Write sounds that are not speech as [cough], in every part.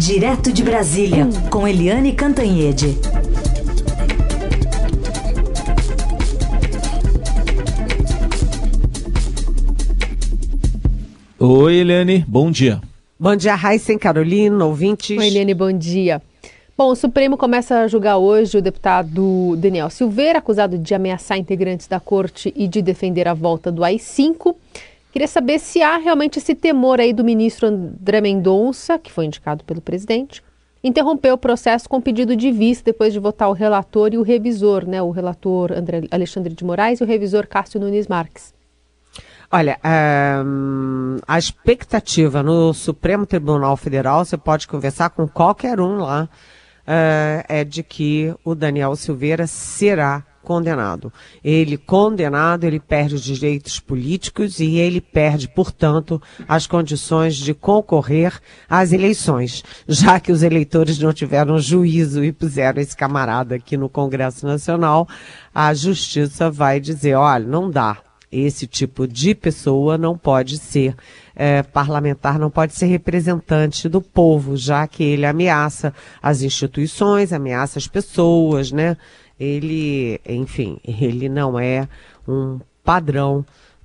Direto de Brasília, com Eliane Cantanhede. Oi, Eliane, bom dia. Bom dia, Raíssen, Carolina, ouvintes. Oi, Eliane, bom dia. Bom, o Supremo começa a julgar hoje o deputado Daniel Silveira, acusado de ameaçar integrantes da corte e de defender a volta do AI-5. Queria saber se há realmente esse temor aí do ministro André Mendonça, que foi indicado pelo presidente, interromper o processo com pedido de vista depois de votar o relator e o revisor, né? O relator André Alexandre de Moraes e o revisor Cássio Nunes Marques. Olha, um, a expectativa no Supremo Tribunal Federal, você pode conversar com qualquer um lá, uh, é de que o Daniel Silveira será condenado. Ele condenado, ele perde os direitos políticos e ele perde, portanto, as condições de concorrer às eleições, já que os eleitores não tiveram juízo e puseram esse camarada aqui no Congresso Nacional, a justiça vai dizer, olha, não dá. Esse tipo de pessoa não pode ser é, parlamentar, não pode ser representante do povo, já que ele ameaça as instituições, ameaça as pessoas, né? Ele, enfim, ele não é um padrão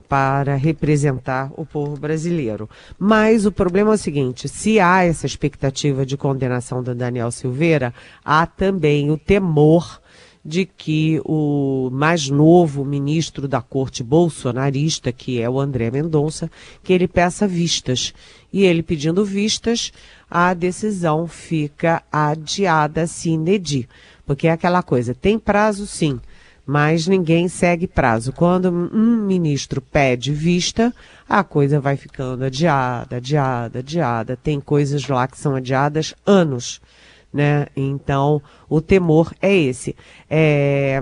para representar o povo brasileiro. Mas o problema é o seguinte: se há essa expectativa de condenação do Daniel Silveira, há também o temor de que o mais novo ministro da corte bolsonarista, que é o André Mendonça, que ele peça vistas. E ele pedindo vistas, a decisão fica adiada sine die. Porque é aquela coisa, tem prazo sim, mas ninguém segue prazo. Quando um ministro pede vista, a coisa vai ficando adiada, adiada, adiada. Tem coisas lá que são adiadas anos, né? Então, o temor é esse. É...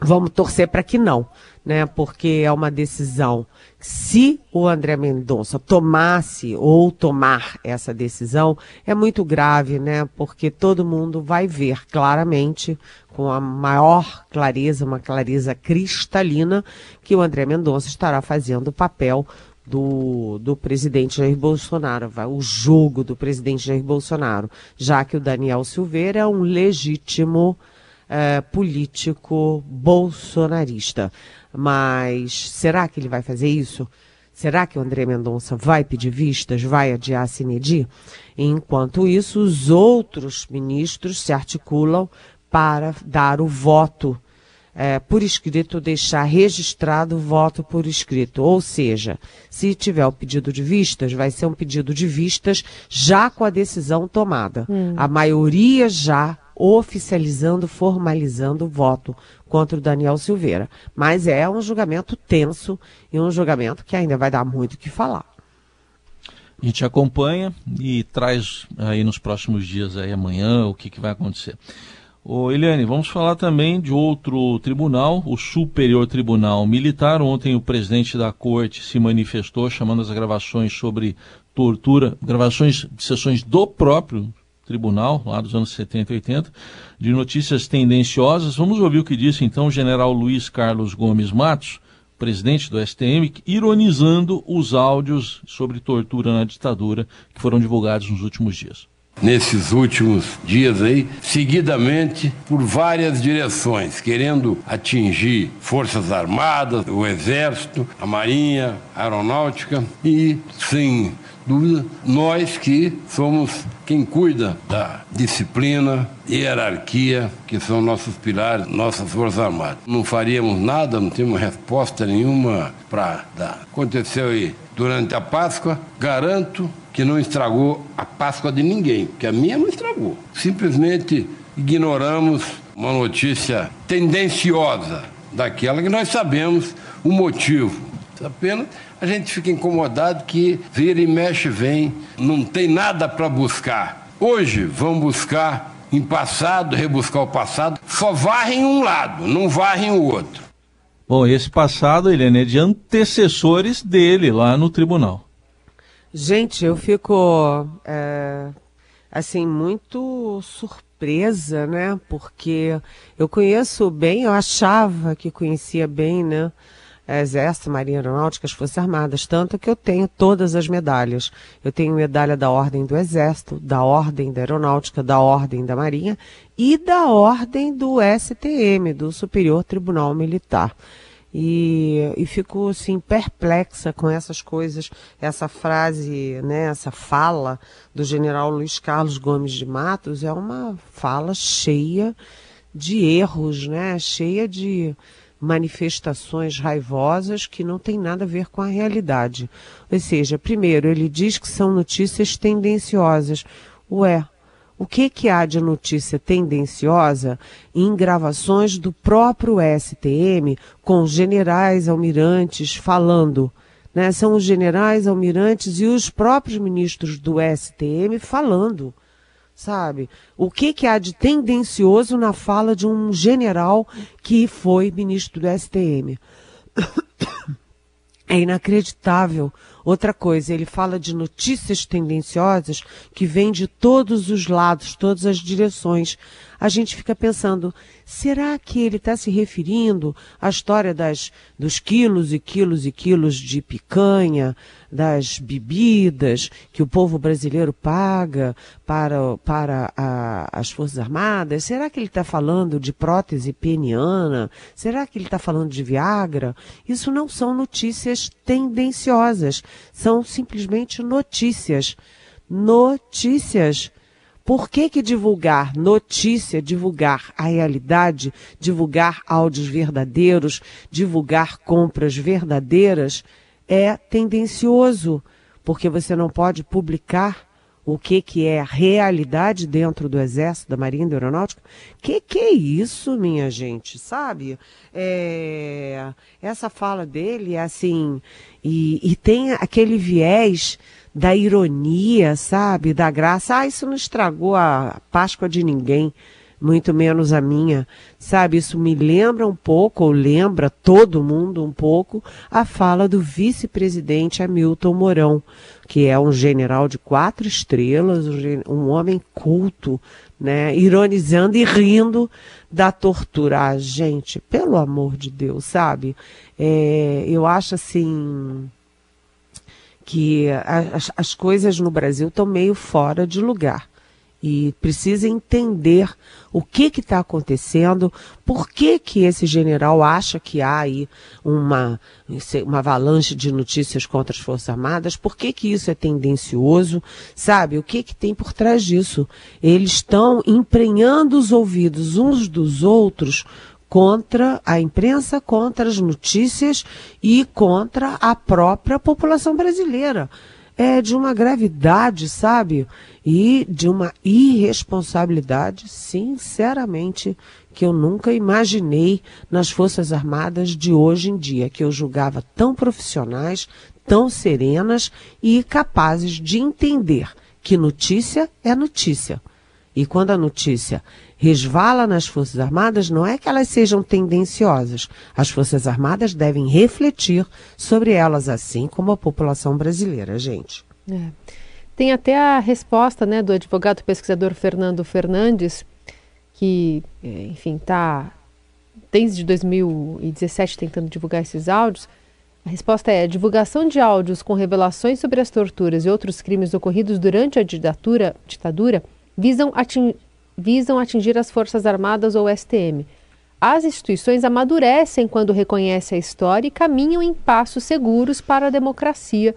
Vamos torcer para que não, né? Porque é uma decisão se o André Mendonça tomasse ou tomar essa decisão, é muito grave, né? Porque todo mundo vai ver claramente, com a maior clareza, uma clareza cristalina, que o André Mendonça estará fazendo o papel do, do presidente Jair Bolsonaro, o jogo do presidente Jair Bolsonaro, já que o Daniel Silveira é um legítimo é, político bolsonarista. Mas será que ele vai fazer isso? Será que o André Mendonça vai pedir vistas, vai adiar a Cinedi? Enquanto isso, os outros ministros se articulam para dar o voto é, por escrito, deixar registrado o voto por escrito. Ou seja, se tiver o pedido de vistas, vai ser um pedido de vistas já com a decisão tomada. Hum. A maioria já oficializando, formalizando o voto contra o Daniel Silveira. Mas é um julgamento tenso e um julgamento que ainda vai dar muito o que falar. A gente acompanha e traz aí nos próximos dias aí amanhã o que, que vai acontecer. Ô, Eliane, vamos falar também de outro tribunal, o Superior Tribunal Militar. Ontem o presidente da corte se manifestou chamando as gravações sobre tortura, gravações de sessões do próprio tribunal, lá dos anos 70 e 80, de notícias tendenciosas. Vamos ouvir o que disse então o general Luiz Carlos Gomes Matos, presidente do STM, ironizando os áudios sobre tortura na ditadura que foram divulgados nos últimos dias nesses últimos dias aí, seguidamente por várias direções, querendo atingir Forças Armadas, o Exército, a Marinha, a Aeronáutica e, sem dúvida, nós que somos quem cuida da disciplina, hierarquia, que são nossos pilares, nossas Forças Armadas. Não faríamos nada, não temos resposta nenhuma para dar. Aconteceu aí durante a Páscoa, garanto que não estragou a Páscoa de ninguém, que a minha não estragou. Simplesmente ignoramos uma notícia tendenciosa daquela que nós sabemos o motivo. Apenas a gente fica incomodado que vira e mexe vem, não tem nada para buscar. Hoje vão buscar em passado, rebuscar o passado, só varrem um lado, não varrem o outro. Bom, esse passado, Helene, é de antecessores dele lá no tribunal. Gente, eu fico é, assim muito surpresa, né? Porque eu conheço bem, eu achava que conhecia bem, né? Exército, Marinha Aeronáutica, as Forças Armadas, tanto que eu tenho todas as medalhas. Eu tenho medalha da Ordem do Exército, da Ordem da Aeronáutica, da Ordem da Marinha e da Ordem do STM, do Superior Tribunal Militar. E, e fico assim perplexa com essas coisas, essa frase, né, essa fala do general Luiz Carlos Gomes de Matos é uma fala cheia de erros, né, cheia de manifestações raivosas que não tem nada a ver com a realidade. Ou seja, primeiro, ele diz que são notícias tendenciosas. Ué, o que, que há de notícia tendenciosa em gravações do próprio STM com generais almirantes falando? Né? São os generais almirantes e os próprios ministros do STM falando sabe? O que, que há de tendencioso na fala de um general que foi ministro do STM? [coughs] É inacreditável. Outra coisa, ele fala de notícias tendenciosas que vêm de todos os lados, todas as direções. A gente fica pensando, será que ele está se referindo à história das, dos quilos e quilos e quilos de picanha, das bebidas que o povo brasileiro paga para, para a, as Forças Armadas? Será que ele está falando de prótese peniana? Será que ele está falando de Viagra? Isso não são notícias tendenciosas, são simplesmente notícias. Notícias. Por que, que divulgar notícia, divulgar a realidade, divulgar áudios verdadeiros, divulgar compras verdadeiras é tendencioso, porque você não pode publicar o que, que é a realidade dentro do Exército, da Marinha da Aeronáutica. Que que é isso, minha gente, sabe? É, essa fala dele é assim, e, e tem aquele viés da ironia, sabe? Da graça. Ah, isso não estragou a Páscoa de ninguém muito menos a minha. Sabe, isso me lembra um pouco, ou lembra todo mundo um pouco, a fala do vice-presidente Hamilton Mourão, que é um general de quatro estrelas, um, homem culto, né, ironizando e rindo da tortura. Ah, gente, pelo amor de Deus, sabe? É, eu acho assim que as, as coisas no Brasil estão meio fora de lugar e precisa entender o que está acontecendo, por que, que esse general acha que há aí uma, uma avalanche de notícias contra as Forças Armadas, por que, que isso é tendencioso, sabe? O que, que tem por trás disso? Eles estão emprenhando os ouvidos uns dos outros contra a imprensa, contra as notícias e contra a própria população brasileira é de uma gravidade, sabe? E de uma irresponsabilidade, sinceramente, que eu nunca imaginei nas Forças Armadas de hoje em dia, que eu julgava tão profissionais, tão serenas e capazes de entender que notícia é notícia. E quando a notícia resvala nas Forças Armadas, não é que elas sejam tendenciosas. As Forças Armadas devem refletir sobre elas, assim como a população brasileira, gente. É. Tem até a resposta né, do advogado pesquisador Fernando Fernandes, que, é, enfim, está desde 2017 tentando divulgar esses áudios. A resposta é: a divulgação de áudios com revelações sobre as torturas e outros crimes ocorridos durante a ditadura, ditadura visam atingir visam atingir as Forças Armadas ou STM. As instituições amadurecem quando reconhecem a história e caminham em passos seguros para a democracia,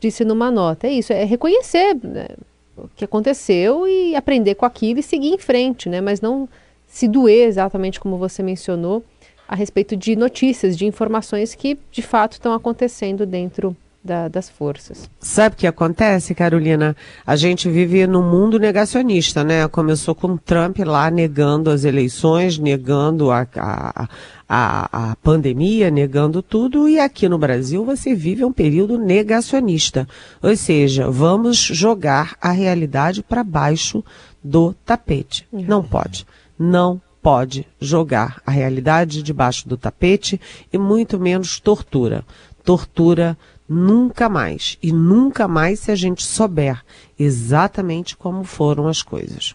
disse numa nota. É isso, é reconhecer né, o que aconteceu e aprender com aquilo e seguir em frente, né, mas não se doer exatamente como você mencionou a respeito de notícias, de informações que de fato estão acontecendo dentro da, das forças. Sabe o que acontece, Carolina? A gente vive num mundo negacionista, né? Começou com Trump lá negando as eleições, negando a, a, a, a pandemia, negando tudo, e aqui no Brasil você vive um período negacionista. Ou seja, vamos jogar a realidade para baixo do tapete. Uhum. Não pode. Não pode jogar a realidade debaixo do tapete e muito menos tortura. Tortura Nunca mais. E nunca mais se a gente souber exatamente como foram as coisas.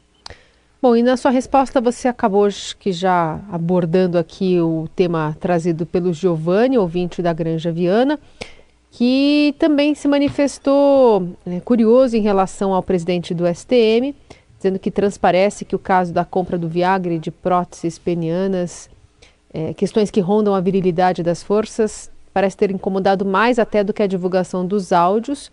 Bom, e na sua resposta você acabou que já abordando aqui o tema trazido pelo Giovanni, ouvinte da Granja Viana, que também se manifestou né, curioso em relação ao presidente do STM, dizendo que transparece que o caso da compra do Viagra e de próteses penianas, é, questões que rondam a virilidade das forças, parece ter incomodado mais até do que a divulgação dos áudios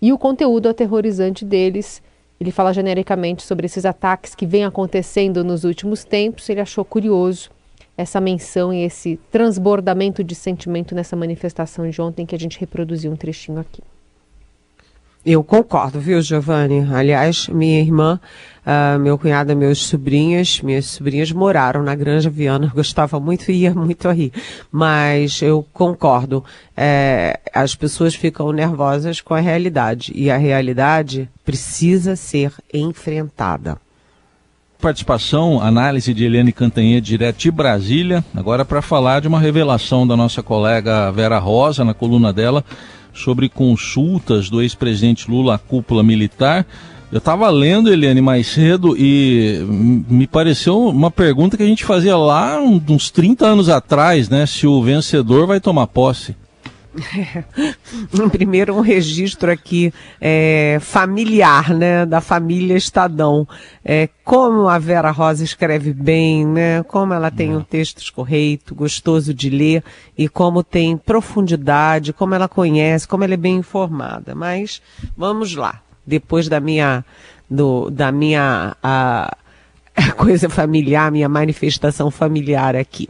e o conteúdo aterrorizante deles ele fala genericamente sobre esses ataques que vêm acontecendo nos últimos tempos. Ele achou curioso essa menção e esse transbordamento de sentimento nessa manifestação de ontem que a gente reproduziu um trechinho aqui. Eu concordo, viu, Giovanni? Aliás, minha irmã, uh, meu cunhado, meus sobrinhas, minhas sobrinhas moraram na Granja Viana, gostava muito e ia muito a rir. Mas eu concordo, é, as pessoas ficam nervosas com a realidade e a realidade precisa ser enfrentada. Participação, análise de Eliane Cantanhê, direto de Brasília, agora para falar de uma revelação da nossa colega Vera Rosa, na coluna dela, sobre consultas do ex-presidente Lula à cúpula militar. Eu estava lendo, Eliane, mais cedo e me pareceu uma pergunta que a gente fazia lá uns 30 anos atrás, né? Se o vencedor vai tomar posse. [laughs] Primeiro um registro aqui é, familiar, né, da família Estadão. É, como a Vera Rosa escreve bem, né, como ela tem um texto escorreito, gostoso de ler e como tem profundidade, como ela conhece, como ela é bem informada. Mas vamos lá, depois da minha, do, da minha a, a [laughs] coisa familiar, minha manifestação familiar aqui.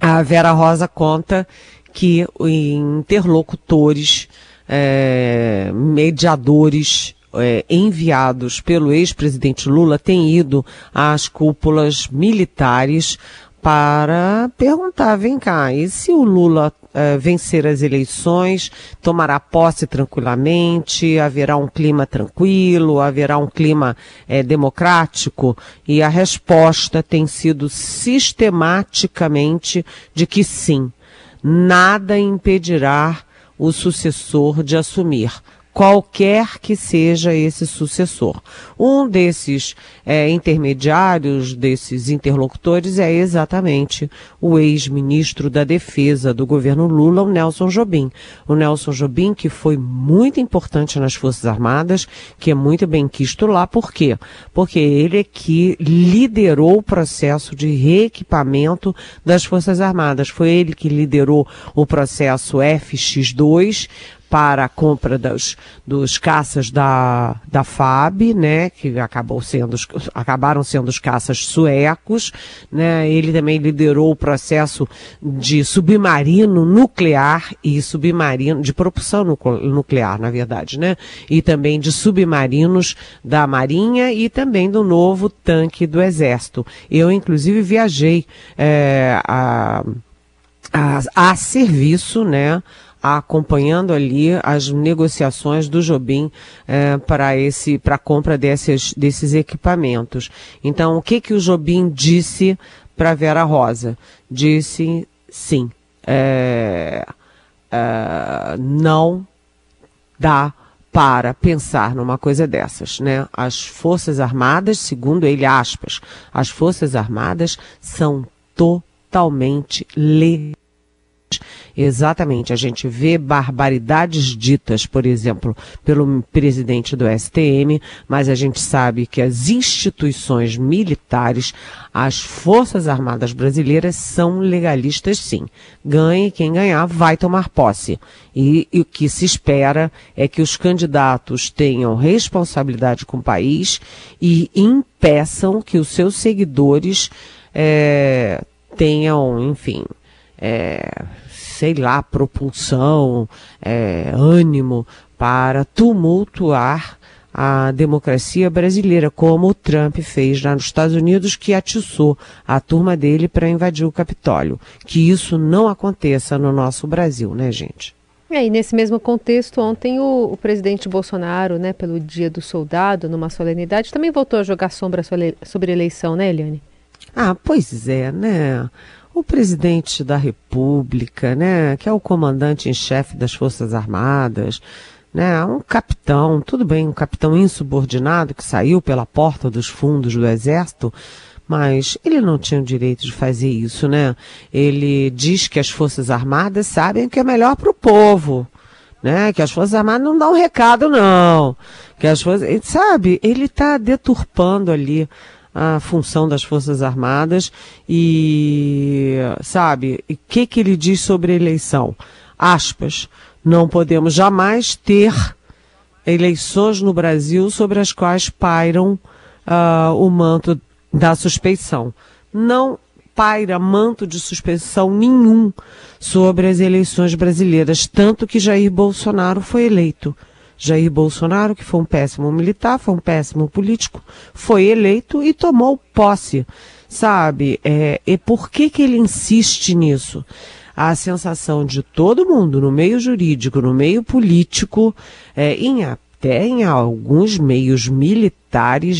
A Vera Rosa conta que interlocutores, é, mediadores é, enviados pelo ex-presidente Lula têm ido às cúpulas militares para perguntar, vem cá, e se o Lula uh, vencer as eleições, tomará posse tranquilamente, haverá um clima tranquilo, haverá um clima uh, democrático? E a resposta tem sido sistematicamente de que sim nada impedirá o sucessor de assumir qualquer que seja esse sucessor. Um desses é, intermediários, desses interlocutores, é exatamente o ex-ministro da Defesa do governo Lula, o Nelson Jobim. O Nelson Jobim, que foi muito importante nas Forças Armadas, que é muito bem quisto lá, por quê? Porque ele é que liderou o processo de reequipamento das Forças Armadas. Foi ele que liderou o processo FX2, para a compra dos, dos caças da, da FAB, né, que acabou sendo, acabaram sendo os caças suecos, né, ele também liderou o processo de submarino nuclear e submarino, de propulsão nuclear, na verdade, né, e também de submarinos da Marinha e também do novo tanque do Exército. Eu, inclusive, viajei é, a, a, a serviço, né, acompanhando ali as negociações do Jobim é, para esse para a compra desses, desses equipamentos. Então, o que que o Jobim disse para Vera Rosa? Disse sim, é, é, não dá para pensar numa coisa dessas, né? As Forças Armadas, segundo ele, aspas, as Forças Armadas são totalmente legais Exatamente. A gente vê barbaridades ditas, por exemplo, pelo presidente do STM, mas a gente sabe que as instituições militares, as Forças Armadas Brasileiras são legalistas sim. Ganhe quem ganhar vai tomar posse. E, e o que se espera é que os candidatos tenham responsabilidade com o país e impeçam que os seus seguidores é, tenham, enfim, é, sei lá, propulsão, é, ânimo para tumultuar a democracia brasileira, como o Trump fez lá nos Estados Unidos, que atiçou a turma dele para invadir o Capitólio. Que isso não aconteça no nosso Brasil, né, gente? É, e nesse mesmo contexto, ontem o, o, presidente Bolsonaro, né, pelo Dia do Soldado, numa solenidade, também voltou a jogar sombra sobre a eleição, né, Eliane? Ah, pois é, né? O presidente da República, né, que é o comandante em chefe das Forças Armadas, né? Um capitão, tudo bem, um capitão insubordinado que saiu pela porta dos fundos do exército, mas ele não tinha o direito de fazer isso, né? Ele diz que as Forças Armadas sabem o que é melhor para o povo, né? Que as Forças Armadas não dão recado, não. Que as Forças, sabe, ele está deturpando ali a função das Forças Armadas e, sabe, o que que ele diz sobre eleição? Aspas, não podemos jamais ter eleições no Brasil sobre as quais pairam uh, o manto da suspeição. Não paira manto de suspeição nenhum sobre as eleições brasileiras, tanto que Jair Bolsonaro foi eleito. Jair Bolsonaro, que foi um péssimo militar, foi um péssimo político, foi eleito e tomou posse. Sabe? É, e por que, que ele insiste nisso? a sensação de todo mundo no meio jurídico, no meio político, é, em até em alguns meios militares,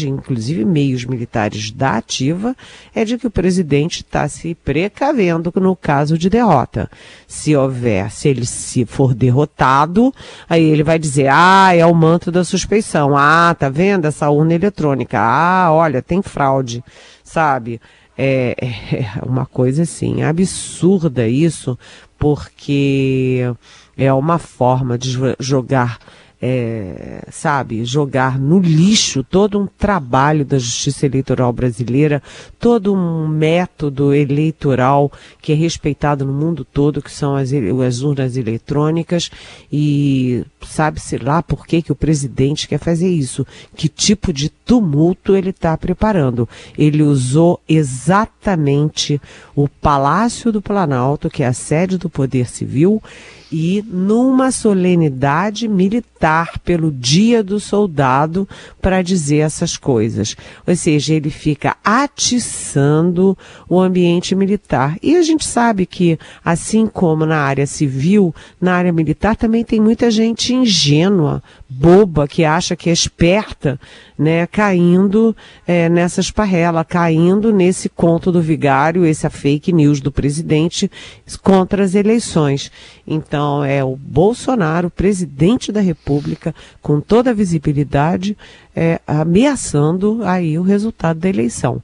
inclusive meios militares da ativa, é de que o presidente está se precavendo no caso de derrota. Se houver, se ele se for derrotado, aí ele vai dizer, ah, é o manto da suspeição. Ah, tá vendo essa urna eletrônica? Ah, olha, tem fraude, sabe? É, é uma coisa assim absurda isso, porque é uma forma de jogar é, sabe, jogar no lixo todo um trabalho da justiça eleitoral brasileira, todo um método eleitoral que é respeitado no mundo todo, que são as, as urnas eletrônicas, e sabe-se lá por que, que o presidente quer fazer isso, que tipo de tumulto ele está preparando. Ele usou exatamente o Palácio do Planalto, que é a sede do Poder Civil, e numa solenidade militar pelo Dia do Soldado para dizer essas coisas. Ou seja, ele fica atiçando o ambiente militar. E a gente sabe que, assim como na área civil, na área militar também tem muita gente ingênua, boba, que acha que é esperta, né, caindo é, nessa esparrela, caindo nesse conto do vigário, essa fake news do presidente contra as eleições. Então, é o Bolsonaro, presidente da República, com toda a visibilidade, é, ameaçando aí o resultado da eleição.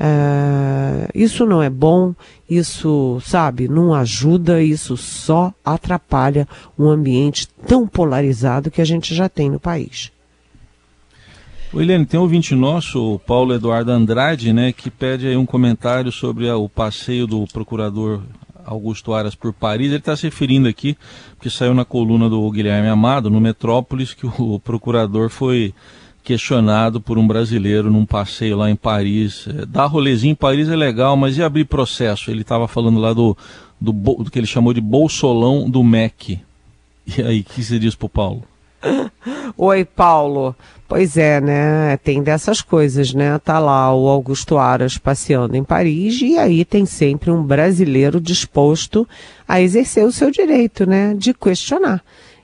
É, isso não é bom, isso, sabe, não ajuda, isso só atrapalha um ambiente tão polarizado que a gente já tem no país. Eliane, tem um ouvinte nosso, o Paulo Eduardo Andrade, né, que pede aí um comentário sobre a, o passeio do procurador Augusto Aras por Paris. Ele está se referindo aqui, porque saiu na coluna do Guilherme Amado, no Metrópolis, que o procurador foi questionado por um brasileiro num passeio lá em Paris. É, dar rolezinho em Paris é legal, mas e abrir processo? Ele estava falando lá do, do, do, que ele chamou de bolsolão do MEC. E aí, o que você diz pro Paulo? [laughs] Oi, Paulo. Pois é, né? Tem dessas coisas, né? Tá lá o Augusto Aras passeando em Paris e aí tem sempre um brasileiro disposto a exercer o seu direito, né? De questionar.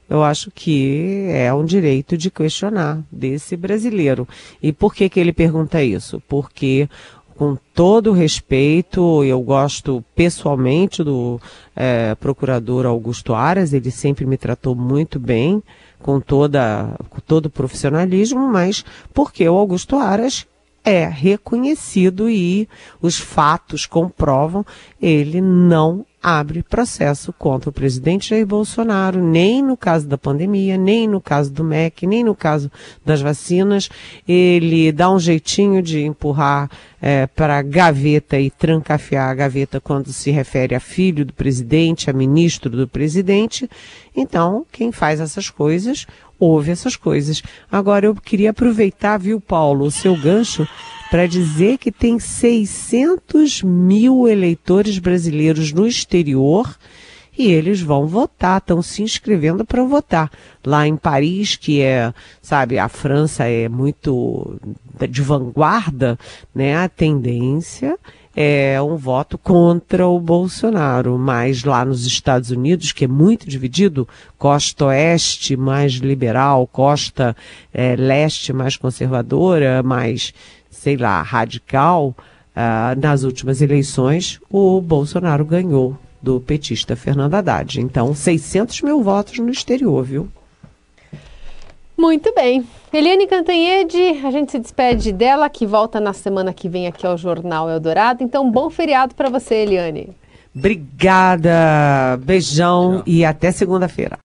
Eu acho que é um direito de questionar desse brasileiro. E por que que ele pergunta isso? Porque com todo respeito, eu gosto pessoalmente do é, procurador Augusto Aras, ele sempre me tratou muito bem, com, toda, com todo o profissionalismo, mas porque o Augusto Aras é reconhecido e os fatos comprovam, ele não abre processo contra o presidente Jair Bolsonaro, nem no caso da pandemia, nem no caso do MEC, nem no caso das vacinas. Ele dá um jeitinho de empurrar é, para a gaveta e trancafiar a gaveta quando se refere a filho do presidente, a ministro do presidente. Então, quem faz essas coisas, ouve essas coisas. Agora, eu queria aproveitar, viu, Paulo, o seu gancho para dizer que tem 600 mil eleitores brasileiros no exterior e eles vão votar, estão se inscrevendo para votar. Lá em Paris, que é, sabe, a França é muito de vanguarda, né? A tendência é um voto contra o Bolsonaro, mas lá nos Estados Unidos, que é muito dividido, costa oeste mais liberal, costa é, leste mais conservadora, mais sei lá, radical, uh, nas últimas eleições, o Bolsonaro ganhou do petista Fernando Haddad. Então, 600 mil votos no exterior, viu? Muito bem. Eliane Cantanhede, a gente se despede dela, que volta na semana que vem aqui ao Jornal Eldorado. Então, bom feriado para você, Eliane. Obrigada. Beijão Tchau. e até segunda-feira.